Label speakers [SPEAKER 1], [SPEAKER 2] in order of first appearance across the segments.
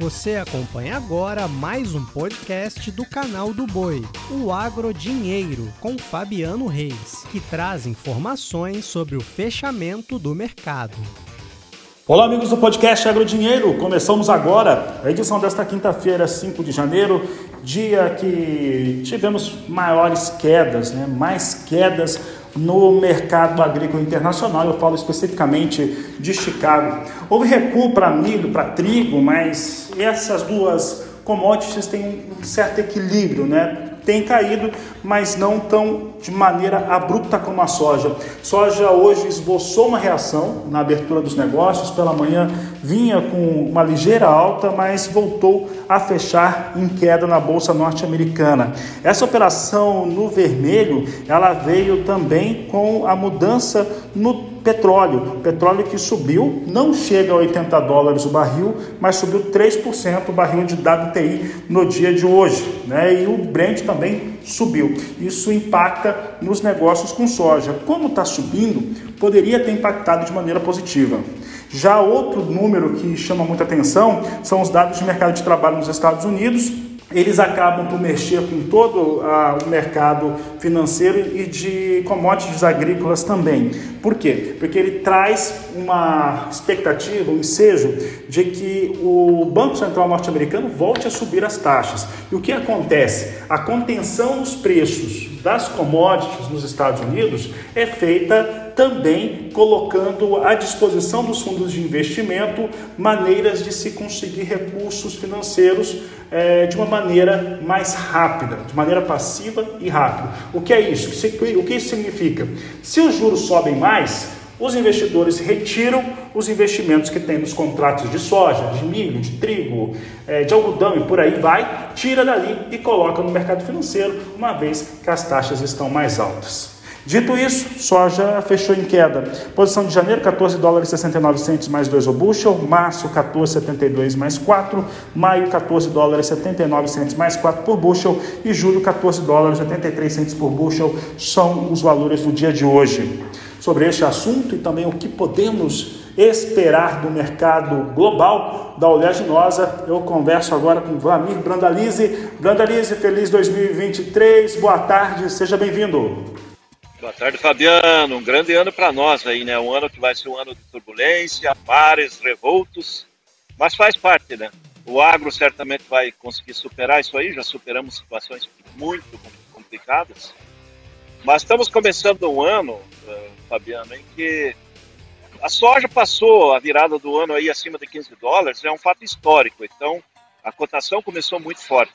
[SPEAKER 1] Você acompanha agora mais um podcast do canal do Boi, o Agro Dinheiro, com Fabiano Reis, que traz informações sobre o fechamento do mercado.
[SPEAKER 2] Olá, amigos do podcast Agro Dinheiro. Começamos agora a edição desta quinta-feira, 5 de janeiro, dia que tivemos maiores quedas, né? mais quedas no mercado agrícola internacional, eu falo especificamente de Chicago. Houve recuo para milho, para trigo, mas essas duas commodities têm um certo equilíbrio, né? Tem caído, mas não tão de maneira abrupta como a soja. Soja hoje esboçou uma reação na abertura dos negócios, pela manhã vinha com uma ligeira alta, mas voltou a fechar em queda na bolsa norte-americana. Essa operação no vermelho, ela veio também com a mudança no petróleo. Petróleo que subiu, não chega a 80 dólares o barril, mas subiu 3% o barril de WTI no dia de hoje. Né? E o Brent também subiu. Isso impacta nos negócios com soja. Como está subindo, poderia ter impactado de maneira positiva. Já outro número que chama muita atenção são os dados de mercado de trabalho nos Estados Unidos, eles acabam por mexer com todo ah, o mercado financeiro e de commodities agrícolas também. Por quê? Porque ele traz uma expectativa, um ensejo de que o Banco Central norte-americano volte a subir as taxas. E o que acontece? A contenção nos preços das commodities nos Estados Unidos é feita também colocando à disposição dos fundos de investimento maneiras de se conseguir recursos financeiros é, de uma maneira mais rápida, de maneira passiva e rápida. O que é isso? O que isso significa? Se os juros sobem mais, os investidores retiram os investimentos que têm nos contratos de soja, de milho, de trigo, é, de algodão e por aí vai, tira dali e coloca no mercado financeiro, uma vez que as taxas estão mais altas. Dito isso, soja fechou em queda. Posição de janeiro, 14 dólares e 69 centos mais 2 o bushel. Março, 14,72 mais 4. Maio, 14 dólares e 79 centos mais 4 por bushel. E julho, 14 dólares e 83 centos por bushel são os valores do dia de hoje. Sobre este assunto e também o que podemos esperar do mercado global da oleaginosa, eu converso agora com Vlamir Brandalize. Brandalize, feliz 2023, boa tarde, seja bem-vindo.
[SPEAKER 3] Boa tarde, Fabiano. Um grande ano para nós aí, né? Um ano que vai ser um ano de turbulência, pares, revoltos, mas faz parte, né? O agro certamente vai conseguir superar isso aí, já superamos situações muito complicadas. Mas estamos começando um ano, uh, Fabiano, em que a soja passou a virada do ano aí acima de 15 dólares, é um fato histórico. Então, a cotação começou muito forte.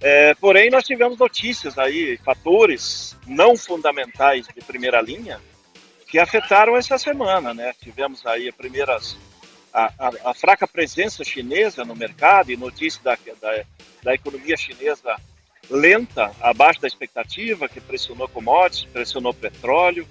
[SPEAKER 3] É, porém, nós tivemos notícias aí, fatores não fundamentais de primeira linha que afetaram essa semana, né? Tivemos aí primeiras a, a, a, fraca presença chinesa no mercado e notícia da, da, da, economia chinesa lenta, abaixo da expectativa, que pressionou commodities, pressionou petróleo.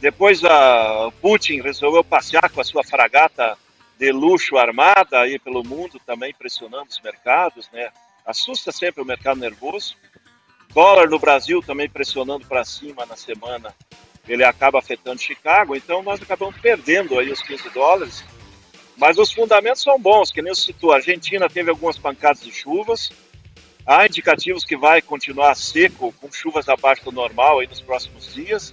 [SPEAKER 3] Depois a Putin resolveu passear com a sua fragata de luxo armada aí pelo mundo, também pressionando os mercados, né? Assusta sempre o mercado nervoso. Dólar no Brasil também pressionando para cima na semana, ele acaba afetando Chicago, então nós acabamos perdendo aí os 15 dólares. Mas os fundamentos são bons, que nem eu citou, a Argentina teve algumas pancadas de chuvas, há indicativos que vai continuar seco, com chuvas abaixo do normal aí nos próximos dias.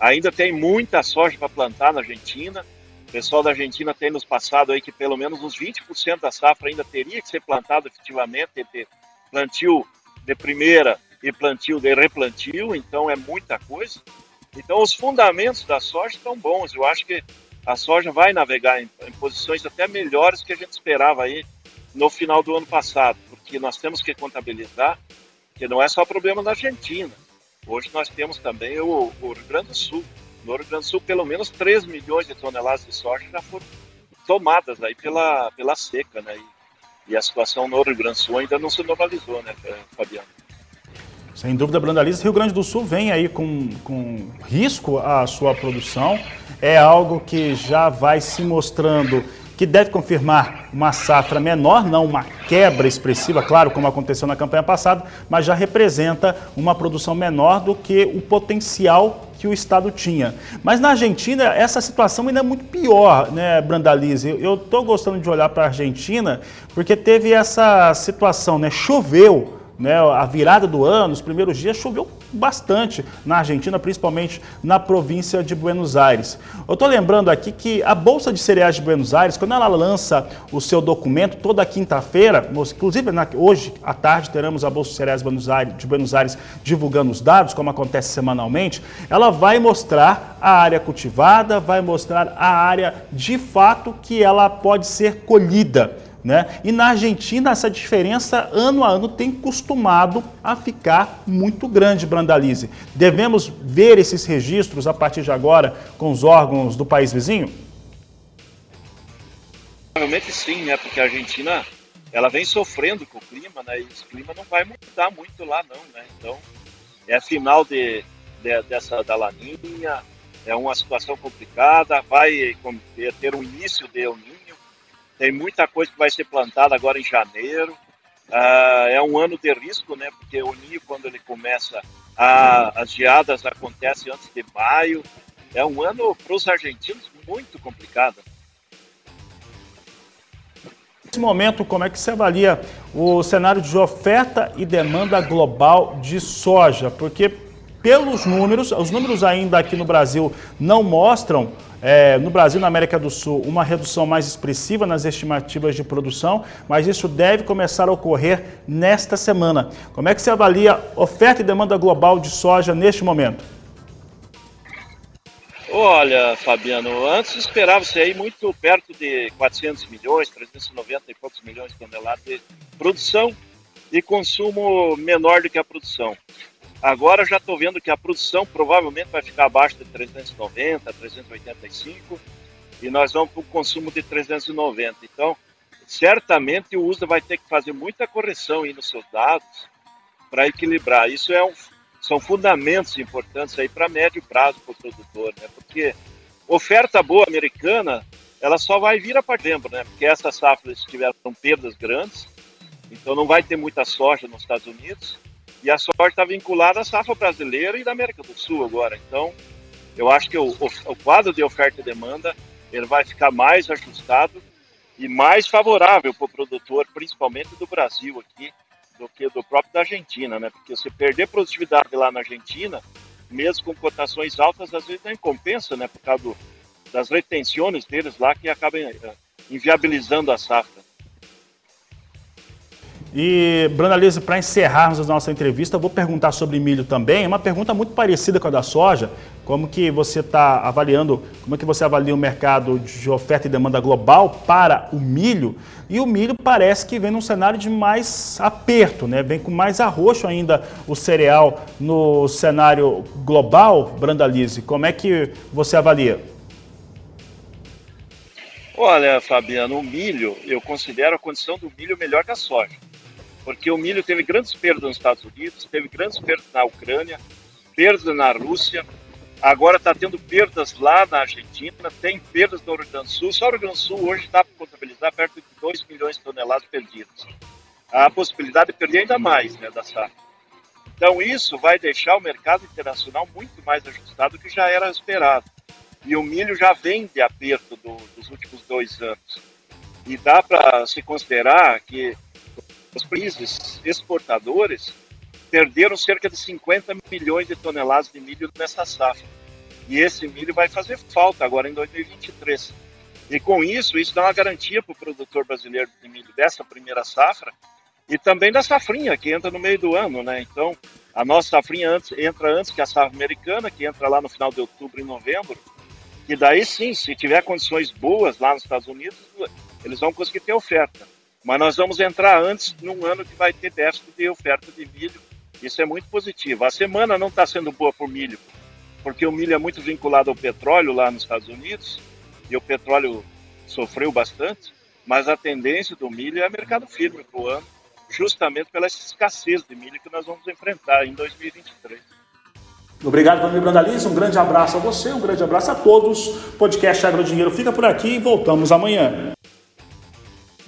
[SPEAKER 3] Ainda tem muita soja para plantar na Argentina. O pessoal da Argentina tem nos passado aí que pelo menos uns 20% da safra ainda teria que ser plantado efetivamente entre plantio de primeira e plantio de replantio, então é muita coisa. Então os fundamentos da soja estão bons. Eu acho que a soja vai navegar em, em posições até melhores que a gente esperava aí no final do ano passado, porque nós temos que contabilizar que não é só problema da Argentina. Hoje nós temos também o, o Rio Grande do Sul. No Rio Grande do Sul, pelo menos 3 milhões de toneladas de soja já foram tomadas aí pela, pela seca, né? E, e a situação no Rio Grande do Sul ainda não se normalizou, né, Fabiano?
[SPEAKER 2] Sem dúvida, Brandaliza. Rio Grande do Sul vem aí com, com risco à sua produção. É algo que já vai se mostrando que deve confirmar uma safra menor, não uma quebra expressiva, claro, como aconteceu na campanha passada, mas já representa uma produção menor do que o potencial que o Estado tinha. Mas na Argentina, essa situação ainda é muito pior, né, Brandalize? Eu estou gostando de olhar para a Argentina porque teve essa situação, né? Choveu né, a virada do ano, os primeiros dias, choveu bastante na Argentina, principalmente na província de Buenos Aires. Eu estou lembrando aqui que a Bolsa de Cereais de Buenos Aires, quando ela lança o seu documento toda quinta-feira, inclusive hoje à tarde teremos a Bolsa de Cereais de Buenos Aires divulgando os dados, como acontece semanalmente, ela vai mostrar a área cultivada, vai mostrar a área de fato que ela pode ser colhida. Né? E na Argentina, essa diferença ano a ano tem costumado a ficar muito grande, Brandalize. Devemos ver esses registros a partir de agora com os órgãos do país vizinho?
[SPEAKER 3] Provavelmente sim, né? Porque a Argentina ela vem sofrendo com o clima, né? E o clima não vai mudar muito lá, não, né? Então, é final de, de dessa da laninha, é uma situação complicada, vai ter um início de El tem muita coisa que vai ser plantada agora em janeiro. Ah, é um ano de risco, né? Porque o Ninho, quando ele começa, a, as geadas acontecem antes de maio. É um ano para os argentinos muito complicado.
[SPEAKER 2] Nesse momento, como é que você avalia o cenário de oferta e demanda global de soja? Porque pelos números, os números ainda aqui no Brasil não mostram é, no Brasil e na América do Sul uma redução mais expressiva nas estimativas de produção, mas isso deve começar a ocorrer nesta semana. Como é que você avalia oferta e demanda global de soja neste momento?
[SPEAKER 3] Olha, Fabiano, antes esperava-se aí muito perto de 400 milhões, 390 e poucos milhões de toneladas de produção e consumo menor do que a produção. Agora já estou vendo que a produção provavelmente vai ficar abaixo de 390, 385 e nós vamos para o consumo de 390. Então, certamente o USA vai ter que fazer muita correção aí nos seus dados para equilibrar. Isso é um, são fundamentos importantes aí para médio prazo para o produtor, né? Porque oferta boa americana, ela só vai vir a partir de dezembro, né? Porque essas safras tiveram perdas grandes, então não vai ter muita soja nos Estados Unidos e a sorte está vinculada à safra brasileira e da América do Sul agora. Então, eu acho que o, o, quadro de oferta e demanda ele vai ficar mais ajustado e mais favorável para o produtor, principalmente do Brasil aqui, do que do próprio da Argentina, né? Porque se perder produtividade lá na Argentina, mesmo com cotações altas, às vezes nem compensa, né? Por causa do, das retenções deles lá que acabam eh, inviabilizando a safra.
[SPEAKER 2] E, Brandalize, para encerrarmos a nossa entrevista, vou perguntar sobre milho também. É uma pergunta muito parecida com a da soja. Como que você está avaliando, como é que você avalia o mercado de oferta e demanda global para o milho? E o milho parece que vem num cenário de mais aperto, né? Vem com mais arroxo ainda o cereal no cenário global, Brandalize. Como é que você avalia?
[SPEAKER 3] Olha, Fabiano, o milho, eu considero a condição do milho melhor que a soja porque o milho teve grandes perdas nos Estados Unidos, teve grandes perdas na Ucrânia, perdas na Rússia, agora está tendo perdas lá na Argentina, tem perdas no Rio Grande do Sul. Só o Rio Grande do Sul hoje dá para contabilizar perto de 2 milhões de toneladas perdidas. Há a possibilidade de perder ainda mais né, da safra. Então isso vai deixar o mercado internacional muito mais ajustado do que já era esperado. E o milho já vem de aperto do, dos últimos dois anos. E dá para se considerar que os países exportadores perderam cerca de 50 milhões de toneladas de milho nessa safra. E esse milho vai fazer falta agora em 2023. E com isso, isso dá uma garantia para o produtor brasileiro de milho dessa primeira safra e também da safrinha, que entra no meio do ano, né? Então, a nossa safrinha antes, entra antes que a safra americana, que entra lá no final de outubro e novembro. E daí sim, se tiver condições boas lá nos Estados Unidos, eles vão conseguir ter oferta. Mas nós vamos entrar antes num ano que vai ter déficit de oferta de milho. Isso é muito positivo. A semana não está sendo boa por milho, porque o milho é muito vinculado ao petróleo lá nos Estados Unidos e o petróleo sofreu bastante. Mas a tendência do milho é mercado firme para o ano, justamente pela escassez de milho que nós vamos enfrentar em 2023.
[SPEAKER 2] Obrigado, Vladimir Brandalize. Um grande abraço a você, um grande abraço a todos. Podcast Agro Dinheiro fica por aqui e voltamos amanhã.